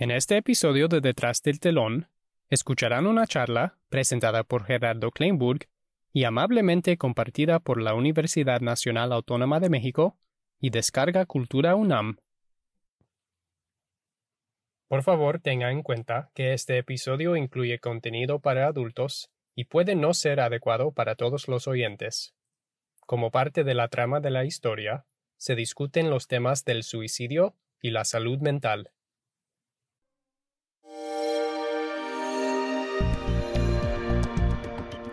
En este episodio de Detrás del Telón, escucharán una charla presentada por Gerardo Kleinburg y amablemente compartida por la Universidad Nacional Autónoma de México y Descarga Cultura UNAM. Por favor, tenga en cuenta que este episodio incluye contenido para adultos y puede no ser adecuado para todos los oyentes. Como parte de la trama de la historia, se discuten los temas del suicidio y la salud mental.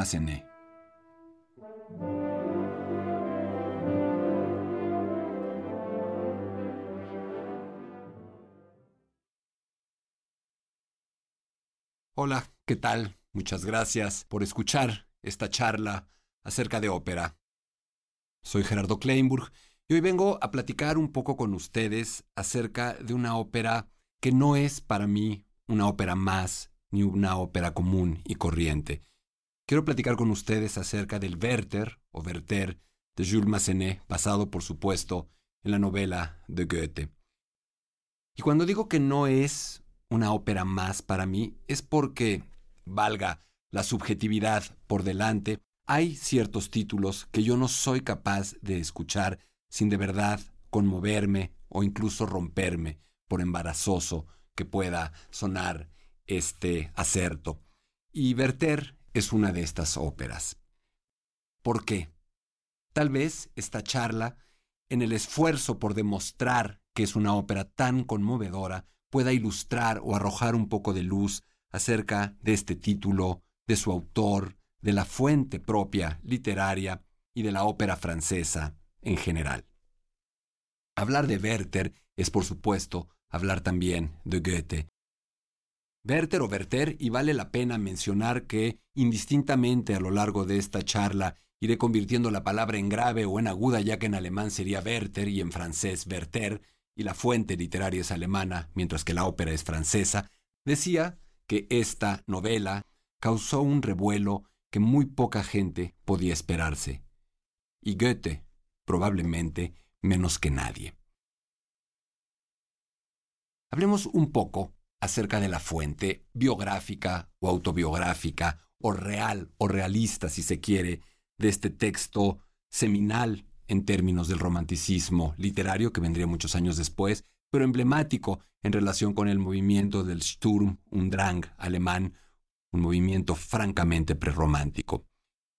Massenet. Hola, ¿qué tal? Muchas gracias por escuchar esta charla acerca de ópera. Soy Gerardo Kleinburg y hoy vengo a platicar un poco con ustedes acerca de una ópera que no es para mí una ópera más ni una ópera común y corriente. Quiero platicar con ustedes acerca del Werther o Werther de Jules Massenet, basado por supuesto en la novela de Goethe. Y cuando digo que no es una ópera más para mí, es porque, valga la subjetividad por delante, hay ciertos títulos que yo no soy capaz de escuchar sin de verdad conmoverme o incluso romperme, por embarazoso que pueda sonar este acerto. Y Werther es una de estas óperas. ¿Por qué? Tal vez esta charla, en el esfuerzo por demostrar que es una ópera tan conmovedora, pueda ilustrar o arrojar un poco de luz acerca de este título, de su autor, de la fuente propia literaria y de la ópera francesa en general. Hablar de Werther es, por supuesto, hablar también de Goethe. Werther o Werther, y vale la pena mencionar que, indistintamente a lo largo de esta charla, iré convirtiendo la palabra en grave o en aguda, ya que en alemán sería Werther y en francés Werther, y la fuente literaria es alemana, mientras que la ópera es francesa, decía que esta novela causó un revuelo que muy poca gente podía esperarse. Y Goethe, probablemente, menos que nadie. Hablemos un poco acerca de la fuente biográfica o autobiográfica o real o realista, si se quiere, de este texto seminal en términos del romanticismo literario que vendría muchos años después, pero emblemático en relación con el movimiento del Sturm und Drang alemán, un movimiento francamente prerromántico.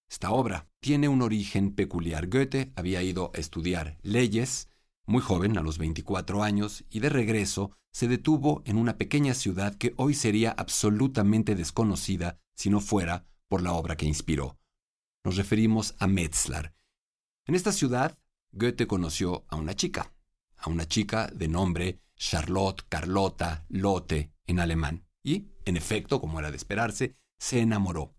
Esta obra tiene un origen peculiar. Goethe había ido a estudiar leyes muy joven, a los 24 años, y de regreso se detuvo en una pequeña ciudad que hoy sería absolutamente desconocida si no fuera por la obra que inspiró. Nos referimos a Metzlar. En esta ciudad, Goethe conoció a una chica, a una chica de nombre Charlotte, Carlota, Lotte en alemán, y, en efecto, como era de esperarse, se enamoró.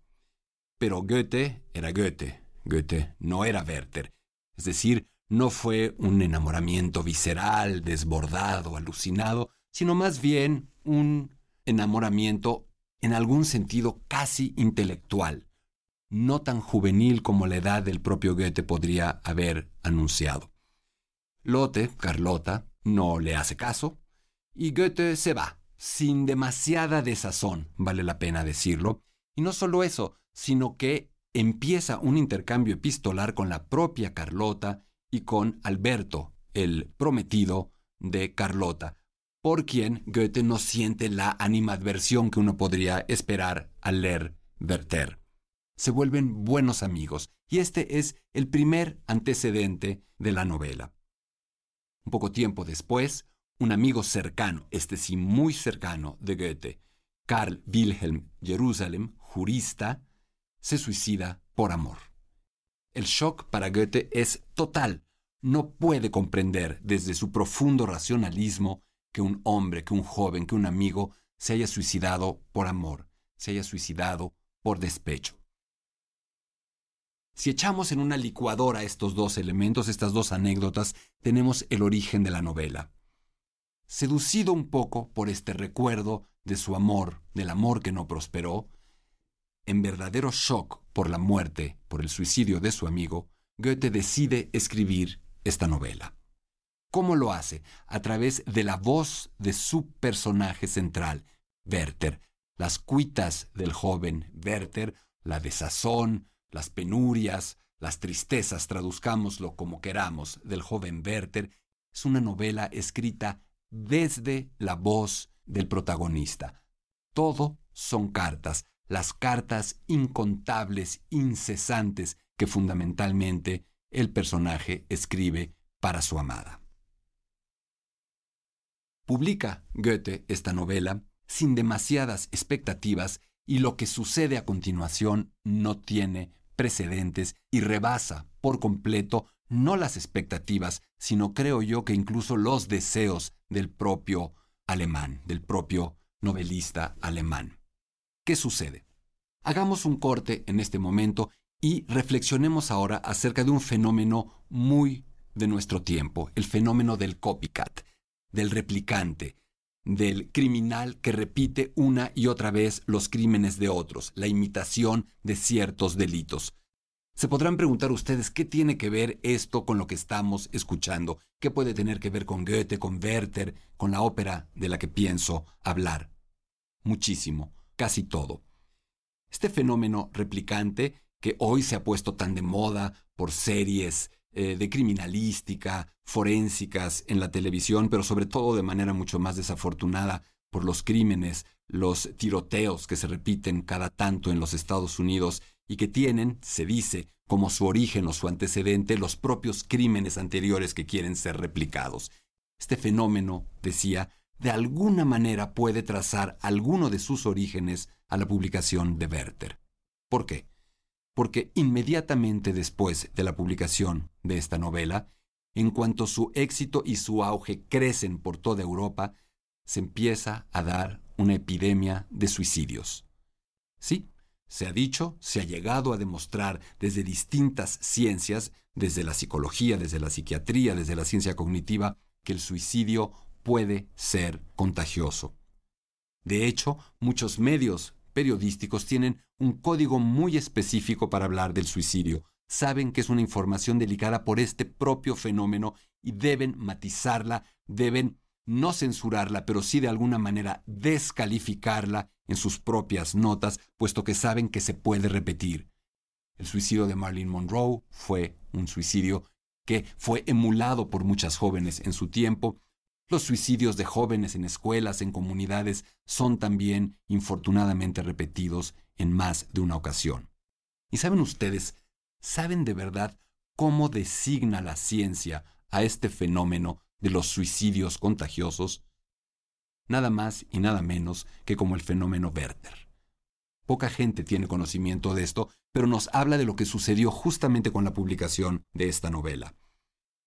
Pero Goethe era Goethe, Goethe no era Werther, es decir, no fue un enamoramiento visceral, desbordado, alucinado, sino más bien un enamoramiento en algún sentido casi intelectual, no tan juvenil como la edad del propio Goethe podría haber anunciado. Lotte, Carlota, no le hace caso, y Goethe se va, sin demasiada desazón, vale la pena decirlo, y no solo eso, sino que empieza un intercambio epistolar con la propia Carlota y con Alberto, el prometido de Carlota, por quien Goethe no siente la animadversión que uno podría esperar al leer Werther. Se vuelven buenos amigos, y este es el primer antecedente de la novela. Un poco tiempo después, un amigo cercano, este sí muy cercano de Goethe, Carl Wilhelm Jerusalem, jurista, se suicida por amor. El shock para Goethe es total. No puede comprender desde su profundo racionalismo que un hombre, que un joven, que un amigo se haya suicidado por amor, se haya suicidado por despecho. Si echamos en una licuadora estos dos elementos, estas dos anécdotas, tenemos el origen de la novela. Seducido un poco por este recuerdo de su amor, del amor que no prosperó, en verdadero shock por la muerte, por el suicidio de su amigo, Goethe decide escribir esta novela. ¿Cómo lo hace? A través de la voz de su personaje central, Werther. Las cuitas del joven Werther, la desazón, las penurias, las tristezas, traduzcámoslo como queramos, del joven Werther, es una novela escrita desde la voz del protagonista. Todo son cartas, las cartas incontables, incesantes, que fundamentalmente el personaje escribe para su amada. Publica Goethe esta novela sin demasiadas expectativas y lo que sucede a continuación no tiene precedentes y rebasa por completo no las expectativas, sino creo yo que incluso los deseos del propio alemán, del propio novelista alemán. ¿Qué sucede? Hagamos un corte en este momento y reflexionemos ahora acerca de un fenómeno muy de nuestro tiempo, el fenómeno del copycat, del replicante, del criminal que repite una y otra vez los crímenes de otros, la imitación de ciertos delitos. Se podrán preguntar ustedes qué tiene que ver esto con lo que estamos escuchando, qué puede tener que ver con Goethe, con Werther, con la ópera de la que pienso hablar. Muchísimo, casi todo. Este fenómeno replicante, que hoy se ha puesto tan de moda por series eh, de criminalística, forensicas en la televisión, pero sobre todo de manera mucho más desafortunada por los crímenes, los tiroteos que se repiten cada tanto en los Estados Unidos y que tienen, se dice, como su origen o su antecedente los propios crímenes anteriores que quieren ser replicados. Este fenómeno, decía, de alguna manera puede trazar alguno de sus orígenes a la publicación de Werther. ¿Por qué? porque inmediatamente después de la publicación de esta novela, en cuanto su éxito y su auge crecen por toda Europa, se empieza a dar una epidemia de suicidios. Sí, se ha dicho, se ha llegado a demostrar desde distintas ciencias, desde la psicología, desde la psiquiatría, desde la ciencia cognitiva, que el suicidio puede ser contagioso. De hecho, muchos medios periodísticos tienen un código muy específico para hablar del suicidio. Saben que es una información delicada por este propio fenómeno y deben matizarla, deben no censurarla, pero sí de alguna manera descalificarla en sus propias notas, puesto que saben que se puede repetir. El suicidio de Marilyn Monroe fue un suicidio que fue emulado por muchas jóvenes en su tiempo los suicidios de jóvenes en escuelas, en comunidades, son también infortunadamente repetidos en más de una ocasión. ¿Y saben ustedes, saben de verdad cómo designa la ciencia a este fenómeno de los suicidios contagiosos? Nada más y nada menos que como el fenómeno Werther. Poca gente tiene conocimiento de esto, pero nos habla de lo que sucedió justamente con la publicación de esta novela.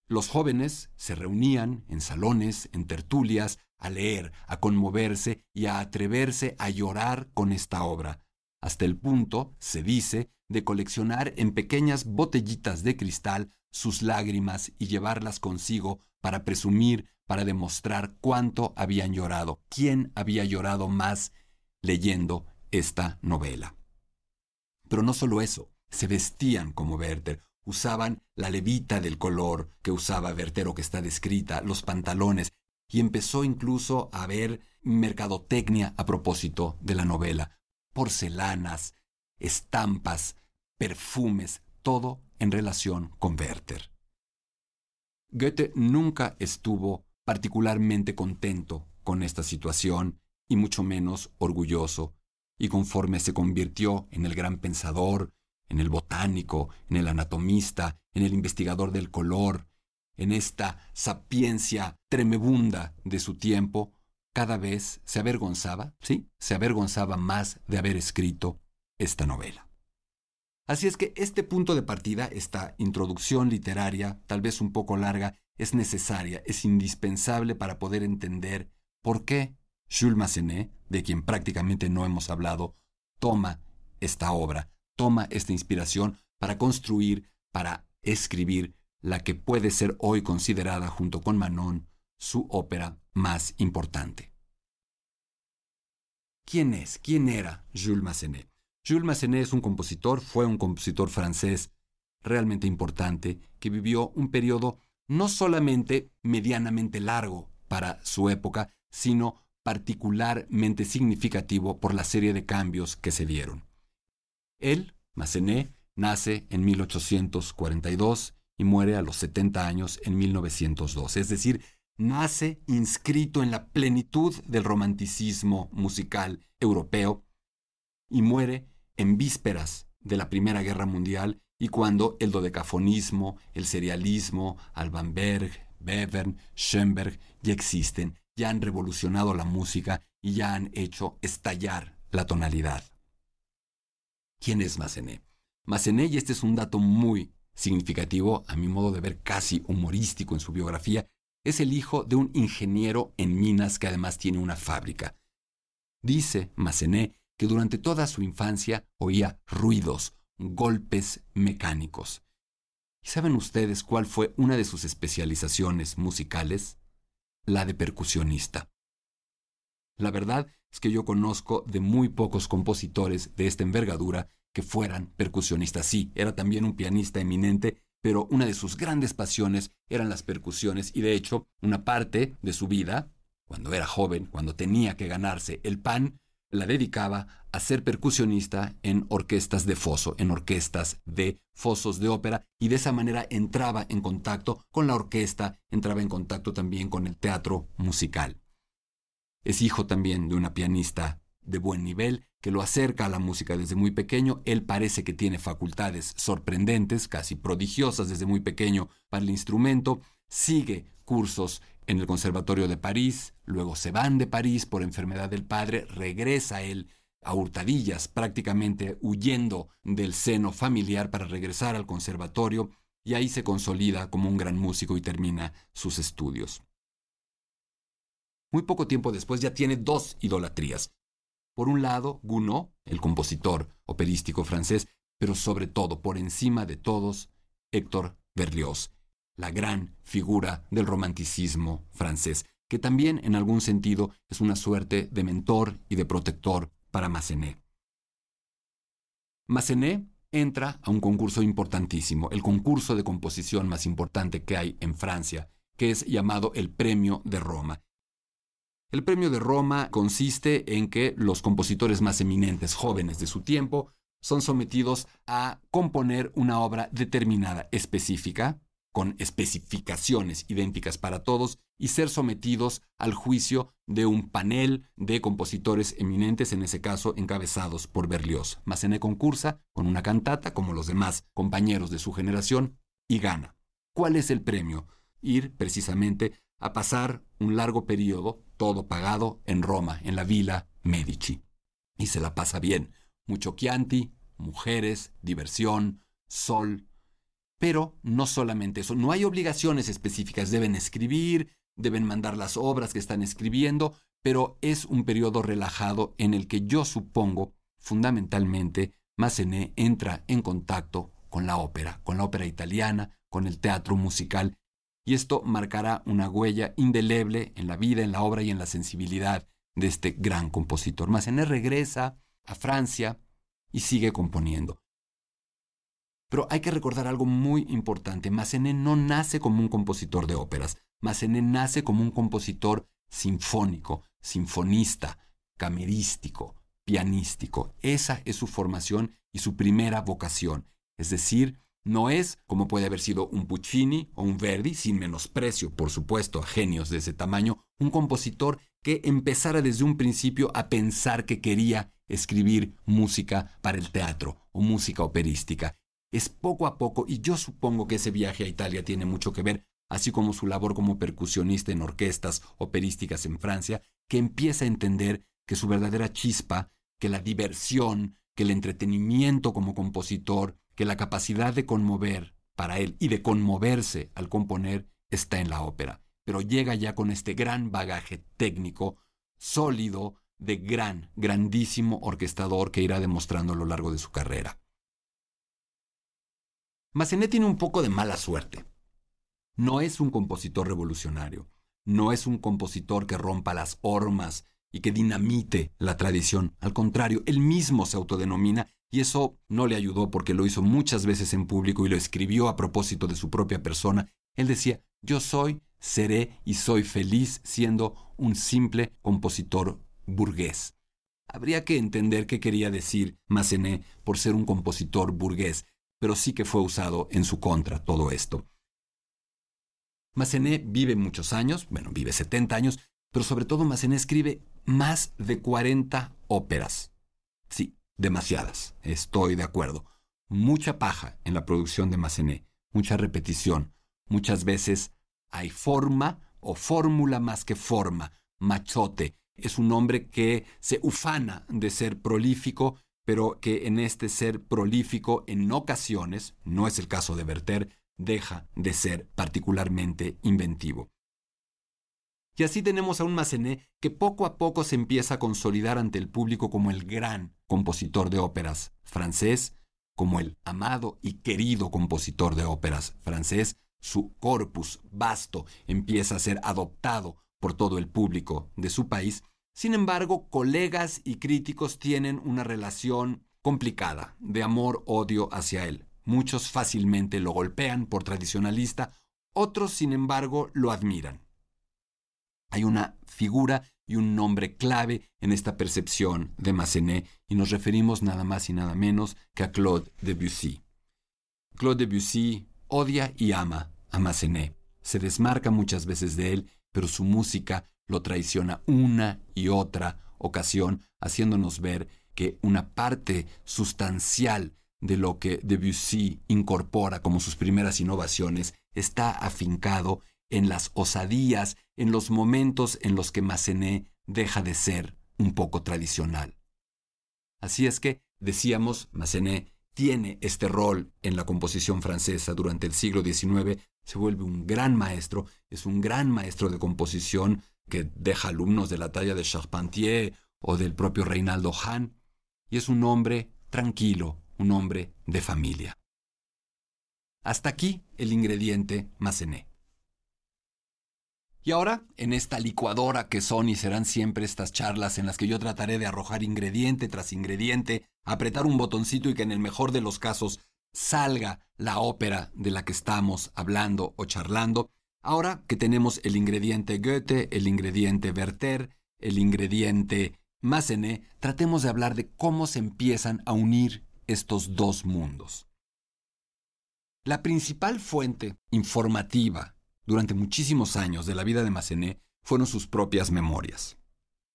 Los jóvenes se reunían en salones, en tertulias, a leer, a conmoverse y a atreverse a llorar con esta obra, hasta el punto, se dice, de coleccionar en pequeñas botellitas de cristal sus lágrimas y llevarlas consigo para presumir, para demostrar cuánto habían llorado, quién había llorado más leyendo esta novela. Pero no solo eso, se vestían como Werther, usaban la levita del color que usaba Vertero que está descrita, los pantalones, y empezó incluso a haber mercadotecnia a propósito de la novela, porcelanas, estampas, perfumes, todo en relación con Werther. Goethe nunca estuvo particularmente contento con esta situación y mucho menos orgulloso, y conforme se convirtió en el gran pensador, en el botánico, en el anatomista, en el investigador del color, en esta sapiencia tremebunda de su tiempo, cada vez se avergonzaba, sí, se avergonzaba más de haber escrito esta novela. Así es que este punto de partida, esta introducción literaria, tal vez un poco larga, es necesaria, es indispensable para poder entender por qué Jules Massenet, de quien prácticamente no hemos hablado, toma esta obra, toma esta inspiración para construir, para escribir la que puede ser hoy considerada junto con Manon su ópera más importante. ¿Quién es? ¿Quién era Jules Massenet? Jules Massenet es un compositor, fue un compositor francés realmente importante que vivió un periodo no solamente medianamente largo para su época, sino particularmente significativo por la serie de cambios que se dieron. Él, Massenet, nace en 1842 y muere a los 70 años en 1902, es decir, nace inscrito en la plenitud del romanticismo musical europeo y muere en vísperas de la Primera Guerra Mundial y cuando el dodecafonismo, el serialismo, Alban Berg, Bevern, Schoenberg ya existen, ya han revolucionado la música y ya han hecho estallar la tonalidad. ¿Quién es Massenet? Massenet, y este es un dato muy significativo, a mi modo de ver casi humorístico en su biografía, es el hijo de un ingeniero en minas que además tiene una fábrica. Dice Massenet que durante toda su infancia oía ruidos, golpes mecánicos. ¿Y saben ustedes cuál fue una de sus especializaciones musicales? La de percusionista. La verdad que yo conozco de muy pocos compositores de esta envergadura que fueran percusionistas. Sí, era también un pianista eminente, pero una de sus grandes pasiones eran las percusiones y de hecho una parte de su vida, cuando era joven, cuando tenía que ganarse el pan, la dedicaba a ser percusionista en orquestas de foso, en orquestas de fosos de ópera, y de esa manera entraba en contacto con la orquesta, entraba en contacto también con el teatro musical. Es hijo también de una pianista de buen nivel que lo acerca a la música desde muy pequeño. Él parece que tiene facultades sorprendentes, casi prodigiosas desde muy pequeño para el instrumento. Sigue cursos en el Conservatorio de París, luego se van de París por enfermedad del padre, regresa él a hurtadillas, prácticamente huyendo del seno familiar para regresar al conservatorio, y ahí se consolida como un gran músico y termina sus estudios. Muy poco tiempo después ya tiene dos idolatrías. Por un lado, Gounod, el compositor operístico francés, pero sobre todo, por encima de todos, Héctor Berlioz, la gran figura del romanticismo francés, que también en algún sentido es una suerte de mentor y de protector para Massenet. Massenet entra a un concurso importantísimo, el concurso de composición más importante que hay en Francia, que es llamado el Premio de Roma. El Premio de Roma consiste en que los compositores más eminentes jóvenes de su tiempo son sometidos a componer una obra determinada, específica, con especificaciones idénticas para todos y ser sometidos al juicio de un panel de compositores eminentes, en ese caso encabezados por Berlioz. Massenet concursa con una cantata, como los demás compañeros de su generación, y gana. ¿Cuál es el premio? Ir precisamente a pasar un largo periodo, todo pagado, en Roma, en la Villa Medici. Y se la pasa bien. Mucho Chianti, mujeres, diversión, sol, pero no solamente eso, no hay obligaciones específicas, deben escribir, deben mandar las obras que están escribiendo, pero es un periodo relajado en el que yo supongo, fundamentalmente, Massenet entra en contacto con la ópera, con la ópera italiana, con el teatro musical, y esto marcará una huella indeleble en la vida, en la obra y en la sensibilidad de este gran compositor. Massenet regresa a Francia y sigue componiendo. Pero hay que recordar algo muy importante. Massenet no nace como un compositor de óperas. Massenet nace como un compositor sinfónico, sinfonista, camerístico, pianístico. Esa es su formación y su primera vocación. Es decir, no es, como puede haber sido un Puccini o un Verdi, sin menosprecio, por supuesto, a genios de ese tamaño, un compositor que empezara desde un principio a pensar que quería escribir música para el teatro o música operística. Es poco a poco, y yo supongo que ese viaje a Italia tiene mucho que ver, así como su labor como percusionista en orquestas operísticas en Francia, que empieza a entender que su verdadera chispa, que la diversión, que el entretenimiento como compositor, que la capacidad de conmover para él y de conmoverse al componer está en la ópera. Pero llega ya con este gran bagaje técnico, sólido de gran, grandísimo orquestador que irá demostrando a lo largo de su carrera. Massenet tiene un poco de mala suerte. No es un compositor revolucionario, no es un compositor que rompa las hormas y que dinamite la tradición. Al contrario, él mismo se autodenomina y eso no le ayudó porque lo hizo muchas veces en público y lo escribió a propósito de su propia persona. Él decía, yo soy, seré y soy feliz siendo un simple compositor burgués. Habría que entender qué quería decir Massenet por ser un compositor burgués, pero sí que fue usado en su contra todo esto. Massenet vive muchos años, bueno, vive 70 años, pero sobre todo Massenet escribe más de 40 óperas. Sí, demasiadas, estoy de acuerdo. Mucha paja en la producción de Massenet, mucha repetición. Muchas veces hay forma o fórmula más que forma. Machote es un hombre que se ufana de ser prolífico, pero que en este ser prolífico en ocasiones, no es el caso de Werther, deja de ser particularmente inventivo. Y así tenemos a un Massenet que poco a poco se empieza a consolidar ante el público como el gran compositor de óperas francés, como el amado y querido compositor de óperas francés, su corpus vasto empieza a ser adoptado por todo el público de su país. Sin embargo, colegas y críticos tienen una relación complicada de amor-odio hacia él. Muchos fácilmente lo golpean por tradicionalista, otros, sin embargo, lo admiran. Hay una figura y un nombre clave en esta percepción de Massenet y nos referimos nada más y nada menos que a Claude Debussy. Claude Debussy odia y ama a Massenet. Se desmarca muchas veces de él, pero su música lo traiciona una y otra ocasión, haciéndonos ver que una parte sustancial de lo que Debussy incorpora como sus primeras innovaciones está afincado en las osadías, en los momentos en los que Massenet deja de ser un poco tradicional. Así es que, decíamos, Massenet tiene este rol en la composición francesa durante el siglo XIX, se vuelve un gran maestro, es un gran maestro de composición que deja alumnos de la talla de Charpentier o del propio Reinaldo Hahn, y es un hombre tranquilo, un hombre de familia. Hasta aquí el ingrediente Massenet. Y ahora, en esta licuadora que son y serán siempre estas charlas en las que yo trataré de arrojar ingrediente tras ingrediente, apretar un botoncito y que en el mejor de los casos salga la ópera de la que estamos hablando o charlando, ahora que tenemos el ingrediente Goethe, el ingrediente Werther, el ingrediente Massenet, tratemos de hablar de cómo se empiezan a unir estos dos mundos. La principal fuente informativa durante muchísimos años de la vida de Massenet fueron sus propias memorias,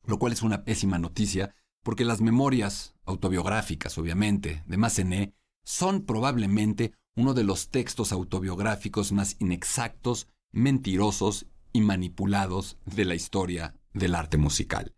lo cual es una pésima noticia porque las memorias autobiográficas, obviamente, de Massenet son probablemente uno de los textos autobiográficos más inexactos, mentirosos y manipulados de la historia del arte musical.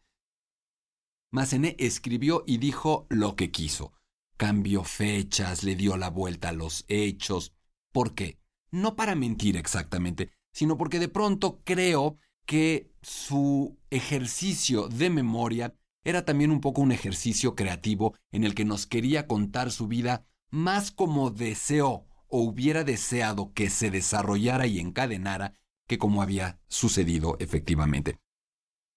Massenet escribió y dijo lo que quiso. Cambió fechas, le dio la vuelta a los hechos. ¿Por qué? No para mentir exactamente, sino porque de pronto creo que su ejercicio de memoria era también un poco un ejercicio creativo en el que nos quería contar su vida más como deseó o hubiera deseado que se desarrollara y encadenara que como había sucedido efectivamente.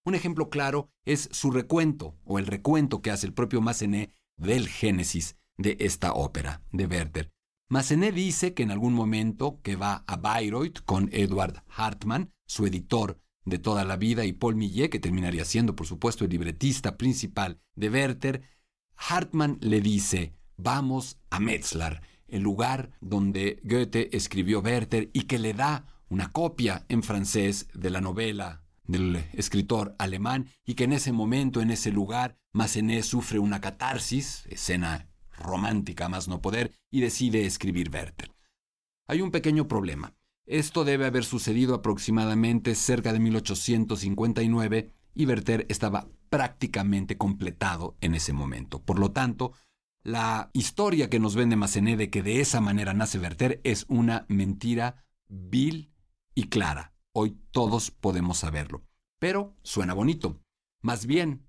Un ejemplo claro es su recuento o el recuento que hace el propio Massenet del génesis de esta ópera de Werther, Massenet dice que en algún momento que va a Bayreuth con Edward Hartmann, su editor de toda la vida, y Paul Millet, que terminaría siendo, por supuesto, el libretista principal de Werther, Hartmann le dice, vamos a Metzlar, el lugar donde Goethe escribió Werther y que le da una copia en francés de la novela del escritor alemán y que en ese momento, en ese lugar, Massenet sufre una catarsis, escena romántica más no poder, y decide escribir Werther. Hay un pequeño problema. Esto debe haber sucedido aproximadamente cerca de 1859 y Werther estaba prácticamente completado en ese momento. Por lo tanto, la historia que nos vende Massenet de que de esa manera nace Werther es una mentira vil y clara. Hoy todos podemos saberlo. Pero suena bonito. Más bien,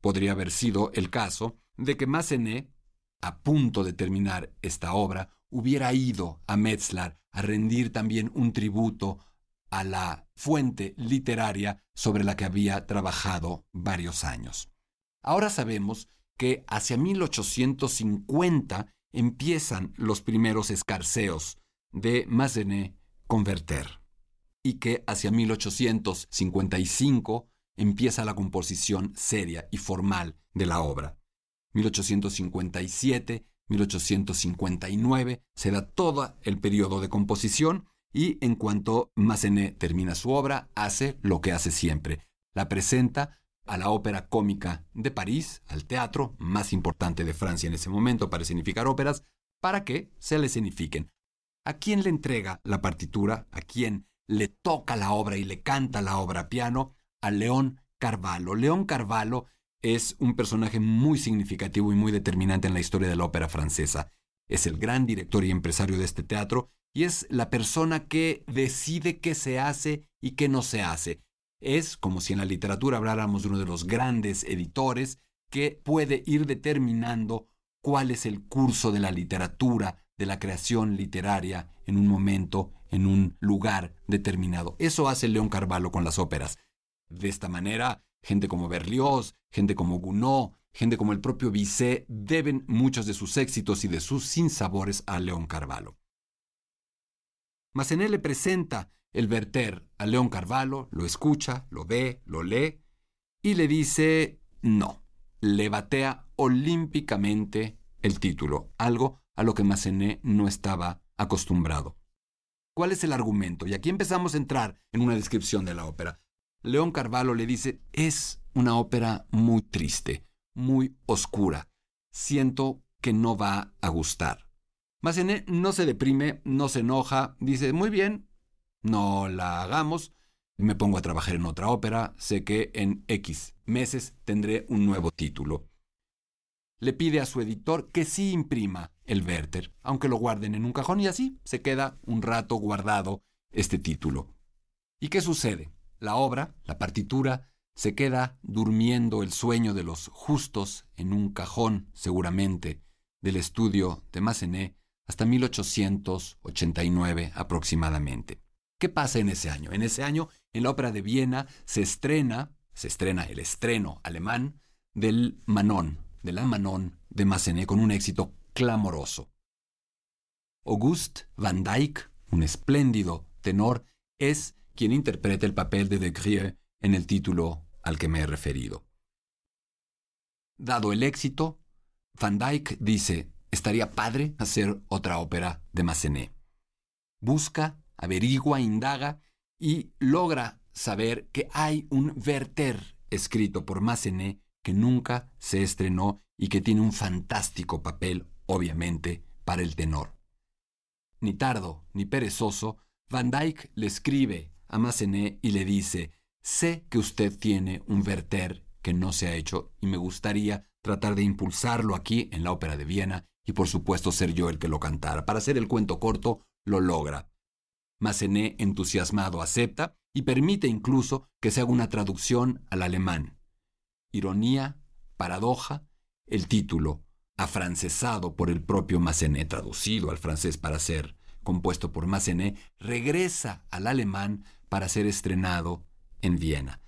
podría haber sido el caso de que Massenet, a punto de terminar esta obra, hubiera ido a Metzlar a rendir también un tributo a la fuente literaria sobre la que había trabajado varios años. Ahora sabemos que hacia 1850 empiezan los primeros escarceos de Massenet con Werther y que hacia 1855 empieza la composición seria y formal de la obra. 1857, 1859 se da todo el periodo de composición y en cuanto Massenet termina su obra, hace lo que hace siempre. La presenta a la ópera cómica de París, al teatro más importante de Francia en ese momento para significar óperas, para que se le escenifiquen. ¿A quién le entrega la partitura? ¿A quién le toca la obra y le canta la obra a piano? A León Carvalho. León Carvalho es un personaje muy significativo y muy determinante en la historia de la ópera francesa. Es el gran director y empresario de este teatro y es la persona que decide qué se hace y qué no se hace. Es como si en la literatura habláramos de uno de los grandes editores que puede ir determinando cuál es el curso de la literatura, de la creación literaria en un momento, en un lugar determinado. Eso hace León Carvalho con las óperas. De esta manera, gente como Berlioz, gente como Gounod, gente como el propio Bizet deben muchos de sus éxitos y de sus sinsabores a León Carvalho. Massenet le presenta el Werther a León Carvalho, lo escucha, lo ve, lo lee y le dice no. Le batea olímpicamente el título, algo a lo que Massenet no estaba acostumbrado. ¿Cuál es el argumento? Y aquí empezamos a entrar en una descripción de la ópera. León Carvalho le dice, es una ópera muy triste, muy oscura. Siento que no va a gustar. Massenet no se deprime, no se enoja, dice, muy bien, no la hagamos, me pongo a trabajar en otra ópera, sé que en X meses tendré un nuevo título. Le pide a su editor que sí imprima el Werther, aunque lo guarden en un cajón y así se queda un rato guardado este título. ¿Y qué sucede? La obra, la partitura, se queda durmiendo el sueño de los justos en un cajón, seguramente, del estudio de Massenet hasta 1889 aproximadamente. ¿Qué pasa en ese año? En ese año, en la ópera de Viena, se estrena, se estrena el estreno alemán del Manon, de la Manon de Massenet, con un éxito clamoroso. Auguste Van Dyck, un espléndido tenor, es quien interpreta el papel de De Grieux en el título al que me he referido. Dado el éxito, Van Dyck dice, estaría padre hacer otra ópera de Massenet. Busca, averigua, indaga y logra saber que hay un Werther escrito por Massenet que nunca se estrenó y que tiene un fantástico papel, obviamente, para el tenor. Ni tardo ni perezoso, Van Dyck le escribe a Massenet y le dice, sé que usted tiene un Werther que no se ha hecho y me gustaría tratar de impulsarlo aquí en la Ópera de Viena y por supuesto ser yo el que lo cantara. Para hacer el cuento corto, lo logra. Massenet, entusiasmado, acepta y permite incluso que se haga una traducción al alemán. Ironía, paradoja, el título, afrancesado por el propio Massenet, traducido al francés para ser compuesto por Massenet, regresa al alemán para ser estrenado en Viena.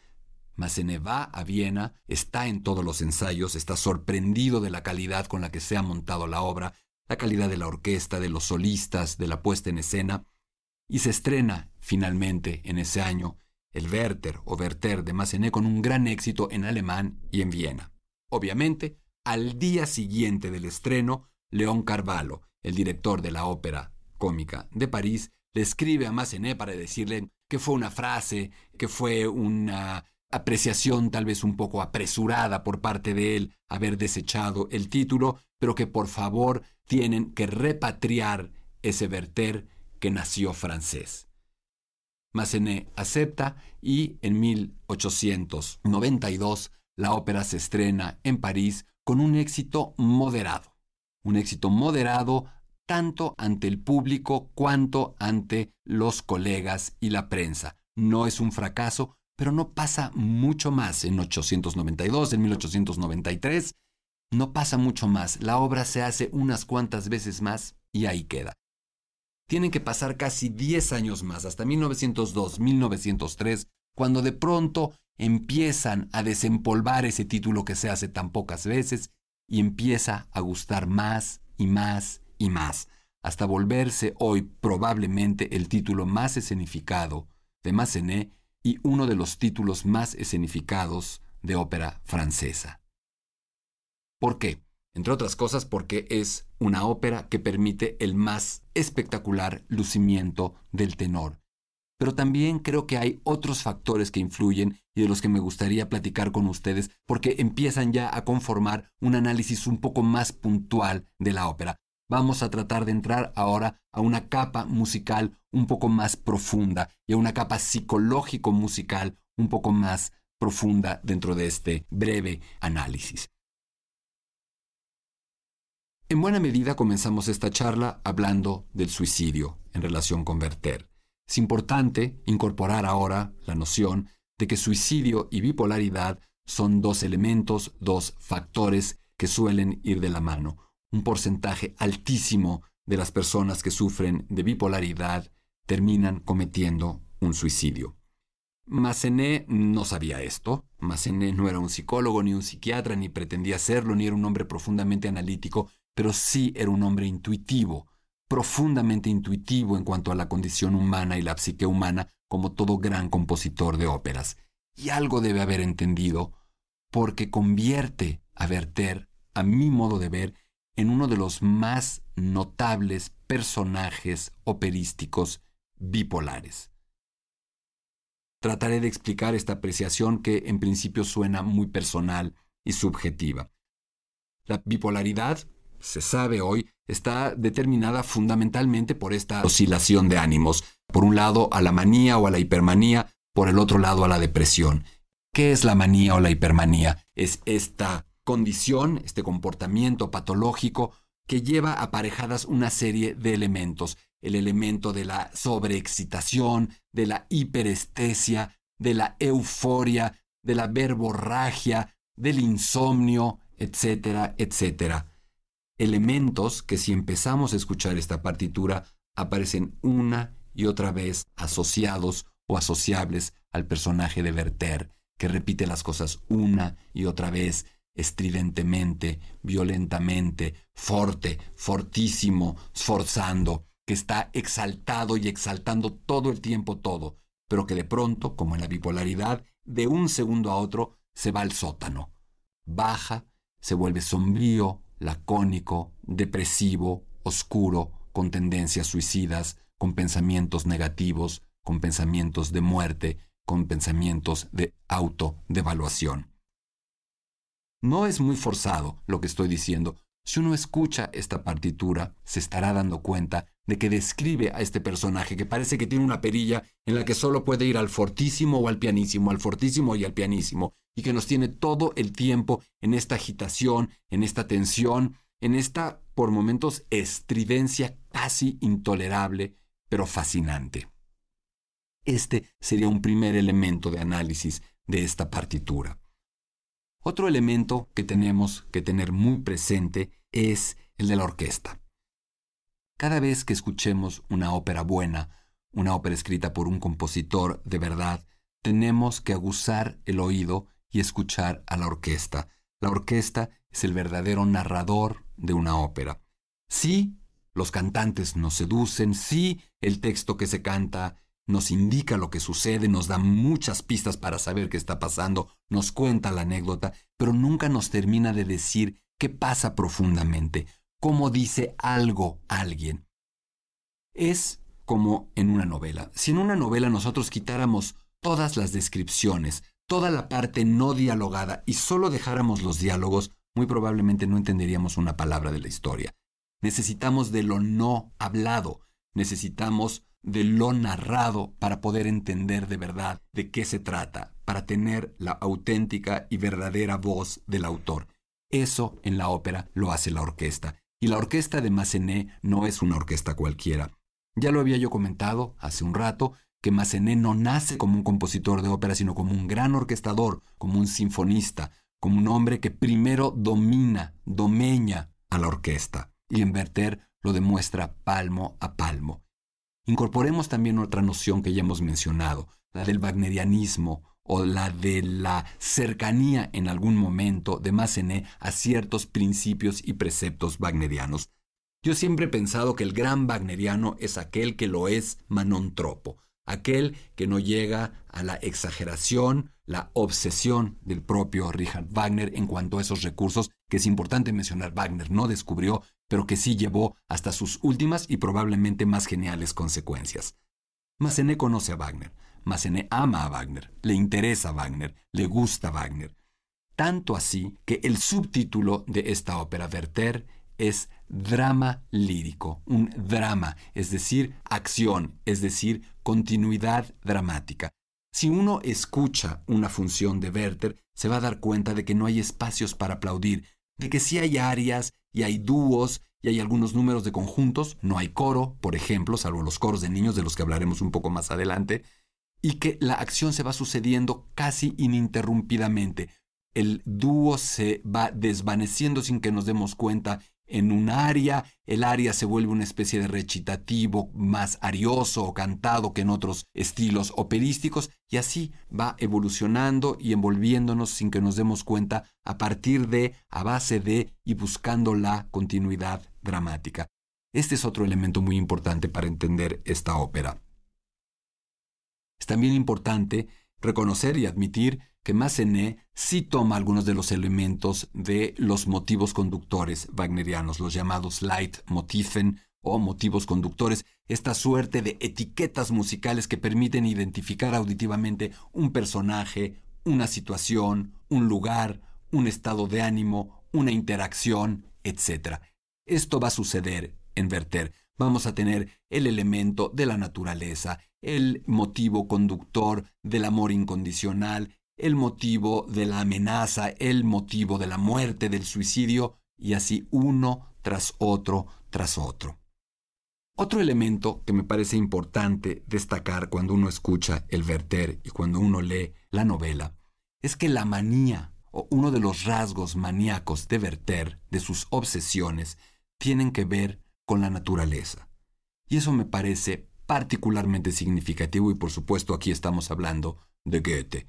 Massenet va a Viena, está en todos los ensayos, está sorprendido de la calidad con la que se ha montado la obra, la calidad de la orquesta, de los solistas, de la puesta en escena, y se estrena finalmente en ese año el Werther o Werther de Massenet con un gran éxito en alemán y en Viena. Obviamente, al día siguiente del estreno, León Carvalho, el director de la ópera cómica de París, le escribe a Massenet para decirle que fue una frase, que fue una apreciación tal vez un poco apresurada por parte de él haber desechado el título, pero que por favor tienen que repatriar ese Werther que nació francés. Massenet acepta y en 1892 la ópera se estrena en París con un éxito moderado. Un éxito moderado tanto ante el público cuanto ante los colegas y la prensa. No es un fracaso, pero no pasa mucho más en 892, en 1893, no pasa mucho más. La obra se hace unas cuantas veces más y ahí queda. Tienen que pasar casi 10 años más, hasta 1902, 1903, cuando de pronto empiezan a desempolvar ese título que se hace tan pocas veces y empieza a gustar más y más y más, hasta volverse hoy probablemente el título más escenificado de Massenet y uno de los títulos más escenificados de ópera francesa. ¿Por qué? Entre otras cosas porque es una ópera que permite el más espectacular lucimiento del tenor. Pero también creo que hay otros factores que influyen y de los que me gustaría platicar con ustedes porque empiezan ya a conformar un análisis un poco más puntual de la ópera. Vamos a tratar de entrar ahora a una capa musical un poco más profunda y a una capa psicológico musical un poco más profunda dentro de este breve análisis. En buena medida comenzamos esta charla hablando del suicidio en relación con Werther. Es importante incorporar ahora la noción de que suicidio y bipolaridad son dos elementos, dos factores que suelen ir de la mano. Un porcentaje altísimo de las personas que sufren de bipolaridad terminan cometiendo un suicidio. Massenet no sabía esto. Massenet no era un psicólogo ni un psiquiatra, ni pretendía serlo, ni era un hombre profundamente analítico, pero sí era un hombre intuitivo, profundamente intuitivo en cuanto a la condición humana y la psique humana, como todo gran compositor de óperas. Y algo debe haber entendido, porque convierte a Werther, a mi modo de ver, en uno de los más notables personajes operísticos bipolares. Trataré de explicar esta apreciación que en principio suena muy personal y subjetiva. La bipolaridad se sabe hoy, está determinada fundamentalmente por esta oscilación de ánimos. Por un lado a la manía o a la hipermanía, por el otro lado a la depresión. ¿Qué es la manía o la hipermanía? Es esta condición, este comportamiento patológico que lleva aparejadas una serie de elementos. El elemento de la sobreexcitación, de la hiperestesia, de la euforia, de la verborragia, del insomnio, etcétera, etcétera elementos que si empezamos a escuchar esta partitura aparecen una y otra vez asociados o asociables al personaje de Werther, que repite las cosas una y otra vez, estridentemente, violentamente, forte, fortísimo, sforzando, que está exaltado y exaltando todo el tiempo todo, pero que de pronto, como en la bipolaridad, de un segundo a otro se va al sótano. Baja, se vuelve sombrío, lacónico, depresivo, oscuro, con tendencias suicidas, con pensamientos negativos, con pensamientos de muerte, con pensamientos de autodevaluación. No es muy forzado lo que estoy diciendo. Si uno escucha esta partitura, se estará dando cuenta de que describe a este personaje que parece que tiene una perilla en la que solo puede ir al fortísimo o al pianísimo, al fortísimo y al pianísimo, y que nos tiene todo el tiempo en esta agitación, en esta tensión, en esta, por momentos, estridencia casi intolerable, pero fascinante. Este sería un primer elemento de análisis de esta partitura. Otro elemento que tenemos que tener muy presente es el de la orquesta. Cada vez que escuchemos una ópera buena, una ópera escrita por un compositor de verdad, tenemos que aguzar el oído y escuchar a la orquesta. La orquesta es el verdadero narrador de una ópera. Sí, los cantantes nos seducen, sí, el texto que se canta nos indica lo que sucede, nos da muchas pistas para saber qué está pasando, nos cuenta la anécdota, pero nunca nos termina de decir qué pasa profundamente, cómo dice algo alguien. Es como en una novela. Si en una novela nosotros quitáramos todas las descripciones, toda la parte no dialogada y solo dejáramos los diálogos, muy probablemente no entenderíamos una palabra de la historia. Necesitamos de lo no hablado, necesitamos de lo narrado para poder entender de verdad de qué se trata, para tener la auténtica y verdadera voz del autor. Eso en la ópera lo hace la orquesta. Y la orquesta de Massenet no es una orquesta cualquiera. Ya lo había yo comentado hace un rato, que Massenet no nace como un compositor de ópera, sino como un gran orquestador, como un sinfonista, como un hombre que primero domina, domeña a la orquesta. Y en Werther lo demuestra palmo a palmo. Incorporemos también otra noción que ya hemos mencionado, la del wagnerianismo o la de la cercanía en algún momento de Massenet a ciertos principios y preceptos wagnerianos. Yo siempre he pensado que el gran wagneriano es aquel que lo es manontropo, aquel que no llega a la exageración, la obsesión del propio Richard Wagner en cuanto a esos recursos que es importante mencionar Wagner no descubrió, pero que sí llevó hasta sus últimas y probablemente más geniales consecuencias. Massenet conoce a Wagner, Massenet ama a Wagner, le interesa a Wagner, le gusta Wagner. Tanto así que el subtítulo de esta ópera Werther es drama lírico, un drama, es decir, acción, es decir, continuidad dramática. Si uno escucha una función de Werther, se va a dar cuenta de que no hay espacios para aplaudir, de que sí hay arias y hay dúos y hay algunos números de conjuntos, no hay coro, por ejemplo, salvo los coros de niños de los que hablaremos un poco más adelante, y que la acción se va sucediendo casi ininterrumpidamente. El dúo se va desvaneciendo sin que nos demos cuenta en un área, el área se vuelve una especie de recitativo más arioso o cantado que en otros estilos operísticos, y así va evolucionando y envolviéndonos sin que nos demos cuenta a partir de, a base de y buscando la continuidad dramática. Este es otro elemento muy importante para entender esta ópera. Es también importante reconocer y admitir que Massenet sí toma algunos de los elementos de los motivos conductores wagnerianos, los llamados Leitmotiven o motivos conductores, esta suerte de etiquetas musicales que permiten identificar auditivamente un personaje, una situación, un lugar, un estado de ánimo, una interacción, etc. Esto va a suceder en Werther. Vamos a tener el elemento de la naturaleza, el motivo conductor del amor incondicional, el motivo de la amenaza, el motivo de la muerte, del suicidio, y así uno tras otro tras otro. Otro elemento que me parece importante destacar cuando uno escucha el verter y cuando uno lee la novela es que la manía o uno de los rasgos maníacos de Werther, de sus obsesiones, tienen que ver con la naturaleza. Y eso me parece particularmente significativo y por supuesto aquí estamos hablando de Goethe.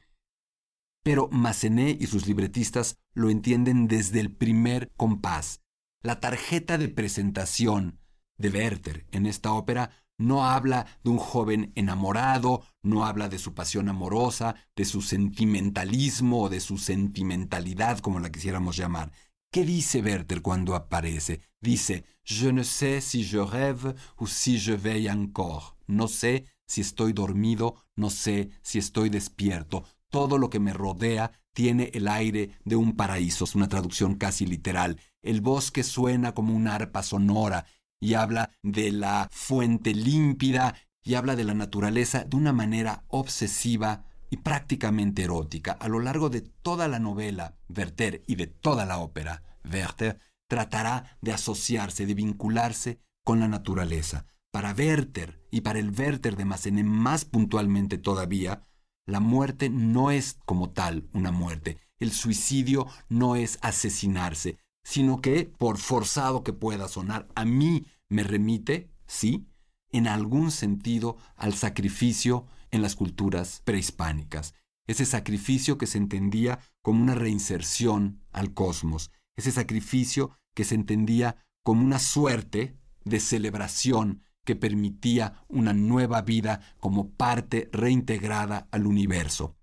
Pero Massenet y sus libretistas lo entienden desde el primer compás. La tarjeta de presentación de Werther en esta ópera no habla de un joven enamorado, no habla de su pasión amorosa, de su sentimentalismo o de su sentimentalidad, como la quisiéramos llamar. ¿Qué dice Werther cuando aparece? Dice, Je ne sais si je rêve ou si je veille encore. No sé si estoy dormido, no sé si estoy despierto. Todo lo que me rodea tiene el aire de un paraíso. Es una traducción casi literal. El bosque suena como una arpa sonora y habla de la fuente límpida y habla de la naturaleza de una manera obsesiva y prácticamente erótica. A lo largo de toda la novela, Werther, y de toda la ópera, Werther tratará de asociarse, de vincularse con la naturaleza. Para Werther y para el Werther de Massenet más puntualmente todavía, la muerte no es como tal una muerte. El suicidio no es asesinarse, sino que, por forzado que pueda sonar, a mí me remite, sí, en algún sentido al sacrificio en las culturas prehispánicas, ese sacrificio que se entendía como una reinserción al cosmos, ese sacrificio que se entendía como una suerte de celebración que permitía una nueva vida como parte reintegrada al universo.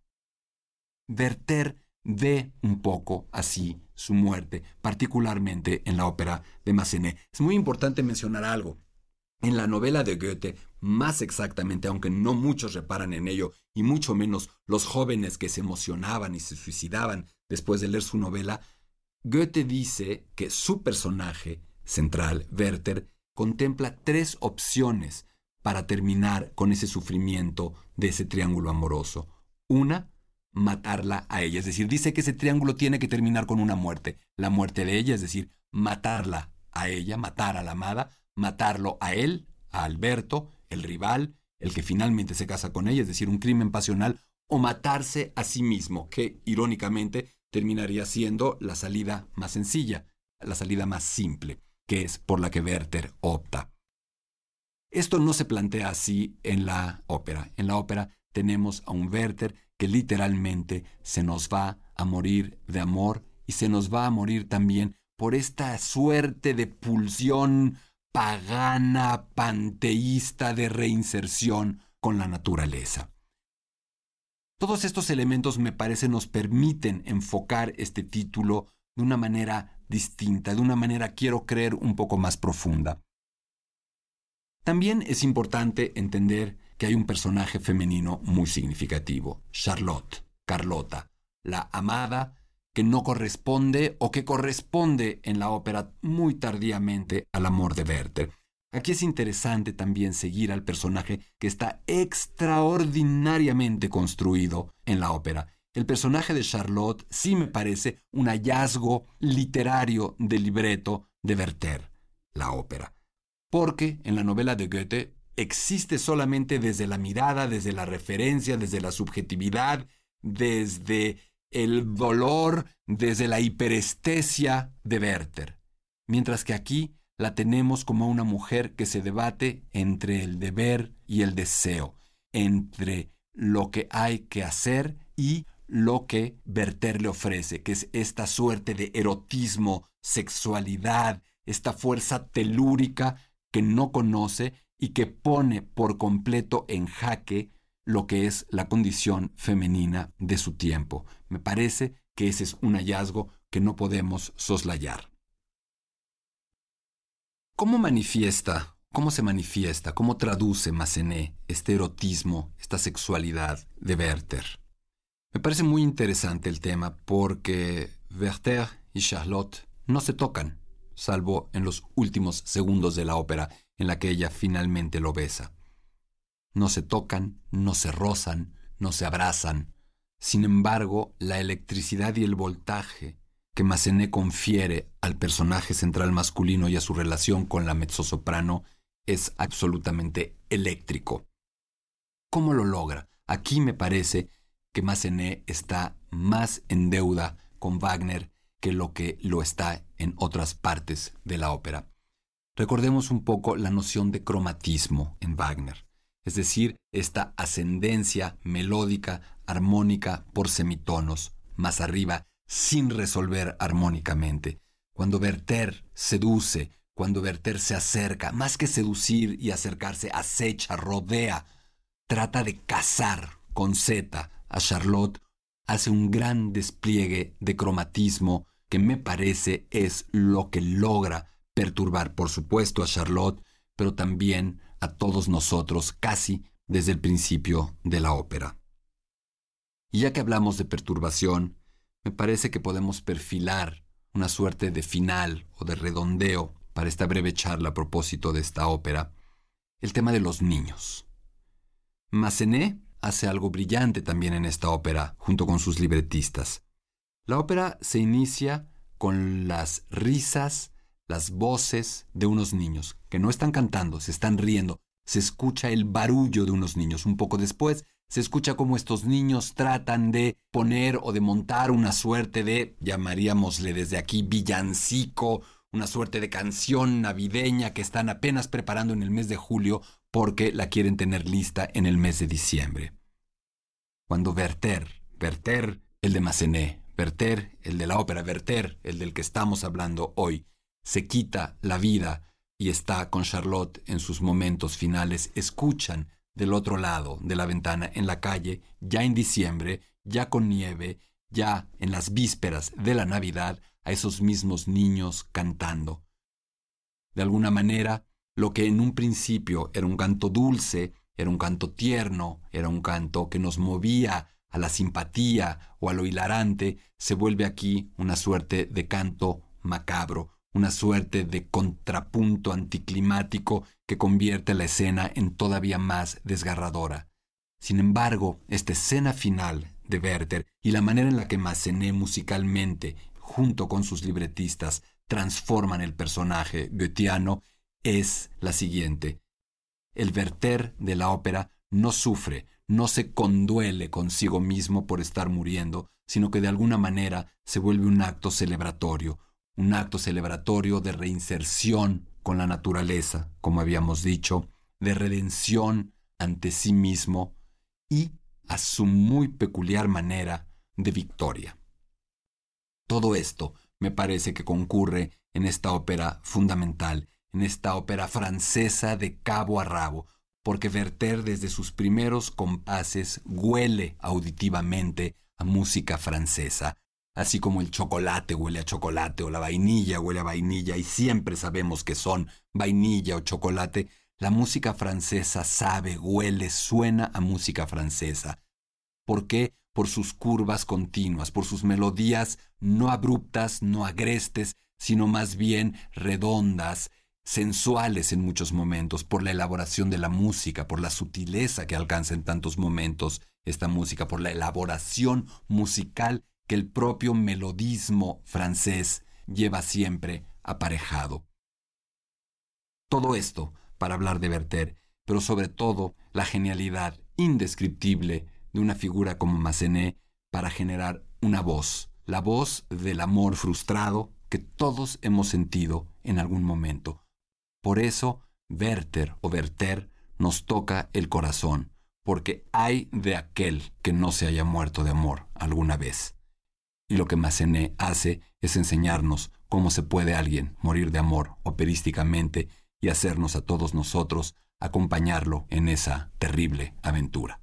Werther ve un poco así su muerte, particularmente en la ópera de Massenet. Es muy importante mencionar algo. En la novela de Goethe, más exactamente, aunque no muchos reparan en ello, y mucho menos los jóvenes que se emocionaban y se suicidaban después de leer su novela, Goethe dice que su personaje central, Werther, contempla tres opciones para terminar con ese sufrimiento de ese triángulo amoroso. Una, matarla a ella, es decir, dice que ese triángulo tiene que terminar con una muerte, la muerte de ella, es decir, matarla a ella, matar a la amada, matarlo a él, a Alberto, el rival, el que finalmente se casa con ella, es decir, un crimen pasional, o matarse a sí mismo, que irónicamente terminaría siendo la salida más sencilla, la salida más simple, que es por la que Werther opta. Esto no se plantea así en la ópera. En la ópera tenemos a un Werther que literalmente se nos va a morir de amor y se nos va a morir también por esta suerte de pulsión pagana, panteísta de reinserción con la naturaleza. Todos estos elementos me parece nos permiten enfocar este título de una manera distinta, de una manera quiero creer un poco más profunda. También es importante entender que hay un personaje femenino muy significativo, Charlotte, Carlota, la amada que no corresponde o que corresponde en la ópera muy tardíamente al amor de Werther. Aquí es interesante también seguir al personaje que está extraordinariamente construido en la ópera. El personaje de Charlotte sí me parece un hallazgo literario del libreto de Werther, la ópera. Porque en la novela de Goethe existe solamente desde la mirada, desde la referencia, desde la subjetividad, desde el dolor, desde la hiperestesia de Werther. Mientras que aquí la tenemos como una mujer que se debate entre el deber y el deseo, entre lo que hay que hacer y lo que Werther le ofrece, que es esta suerte de erotismo, sexualidad, esta fuerza telúrica que no conoce y que pone por completo en jaque lo que es la condición femenina de su tiempo. Me parece que ese es un hallazgo que no podemos soslayar. ¿Cómo manifiesta, cómo se manifiesta, cómo traduce Massenet este erotismo, esta sexualidad de Werther? Me parece muy interesante el tema porque Werther y Charlotte no se tocan, salvo en los últimos segundos de la ópera en la que ella finalmente lo besa. No se tocan, no se rozan, no se abrazan. Sin embargo, la electricidad y el voltaje que Massenet confiere al personaje central masculino y a su relación con la mezzosoprano es absolutamente eléctrico. ¿Cómo lo logra? Aquí me parece que Massenet está más en deuda con Wagner que lo que lo está en otras partes de la ópera. Recordemos un poco la noción de cromatismo en Wagner, es decir, esta ascendencia melódica, armónica por semitonos, más arriba sin resolver armónicamente. Cuando Werther seduce, cuando Werther se acerca, más que seducir y acercarse, acecha, rodea, trata de cazar con Z a Charlotte, hace un gran despliegue de cromatismo que me parece es lo que logra perturbar, por supuesto, a Charlotte, pero también a todos nosotros casi desde el principio de la ópera. Y ya que hablamos de perturbación, me parece que podemos perfilar una suerte de final o de redondeo para esta breve charla a propósito de esta ópera, el tema de los niños. Massenet hace algo brillante también en esta ópera, junto con sus libretistas. La ópera se inicia con las risas, las voces de unos niños, que no están cantando, se están riendo, se escucha el barullo de unos niños. Un poco después se escucha como estos niños tratan de poner o de montar una suerte de, llamaríamosle desde aquí, villancico, una suerte de canción navideña que están apenas preparando en el mes de julio porque la quieren tener lista en el mes de diciembre. Cuando Werther, Werther, el de Massenet, Werther, el de la ópera, Werther, el del que estamos hablando hoy, se quita la vida y está con Charlotte en sus momentos finales, escuchan del otro lado de la ventana, en la calle, ya en diciembre, ya con nieve, ya en las vísperas de la Navidad, a esos mismos niños cantando. De alguna manera, lo que en un principio era un canto dulce, era un canto tierno, era un canto que nos movía a la simpatía o a lo hilarante, se vuelve aquí una suerte de canto macabro, una suerte de contrapunto anticlimático que convierte la escena en todavía más desgarradora. Sin embargo, esta escena final de Werther y la manera en la que Massenet musicalmente, junto con sus libretistas, transforman el personaje goetheano es la siguiente. El Werther de la ópera no sufre, no se conduele consigo mismo por estar muriendo, sino que de alguna manera se vuelve un acto celebratorio, un acto celebratorio de reinserción con la naturaleza, como habíamos dicho, de redención ante sí mismo y, a su muy peculiar manera, de victoria. Todo esto me parece que concurre en esta ópera fundamental, en esta ópera francesa de cabo a rabo, porque Werther desde sus primeros compases huele auditivamente a música francesa, así como el chocolate huele a chocolate o la vainilla huele a vainilla y siempre sabemos que son vainilla o chocolate, la música francesa sabe, huele, suena a música francesa. ¿Por qué? Por sus curvas continuas, por sus melodías no abruptas, no agrestes, sino más bien redondas, sensuales en muchos momentos, por la elaboración de la música, por la sutileza que alcanza en tantos momentos esta música, por la elaboración musical que el propio melodismo francés lleva siempre aparejado. Todo esto para hablar de Werther, pero sobre todo la genialidad indescriptible de una figura como Massenet para generar una voz, la voz del amor frustrado que todos hemos sentido en algún momento, por eso, Werther o Werther nos toca el corazón, porque hay de aquel que no se haya muerto de amor alguna vez. Y lo que Massenet hace es enseñarnos cómo se puede alguien morir de amor operísticamente y hacernos a todos nosotros acompañarlo en esa terrible aventura.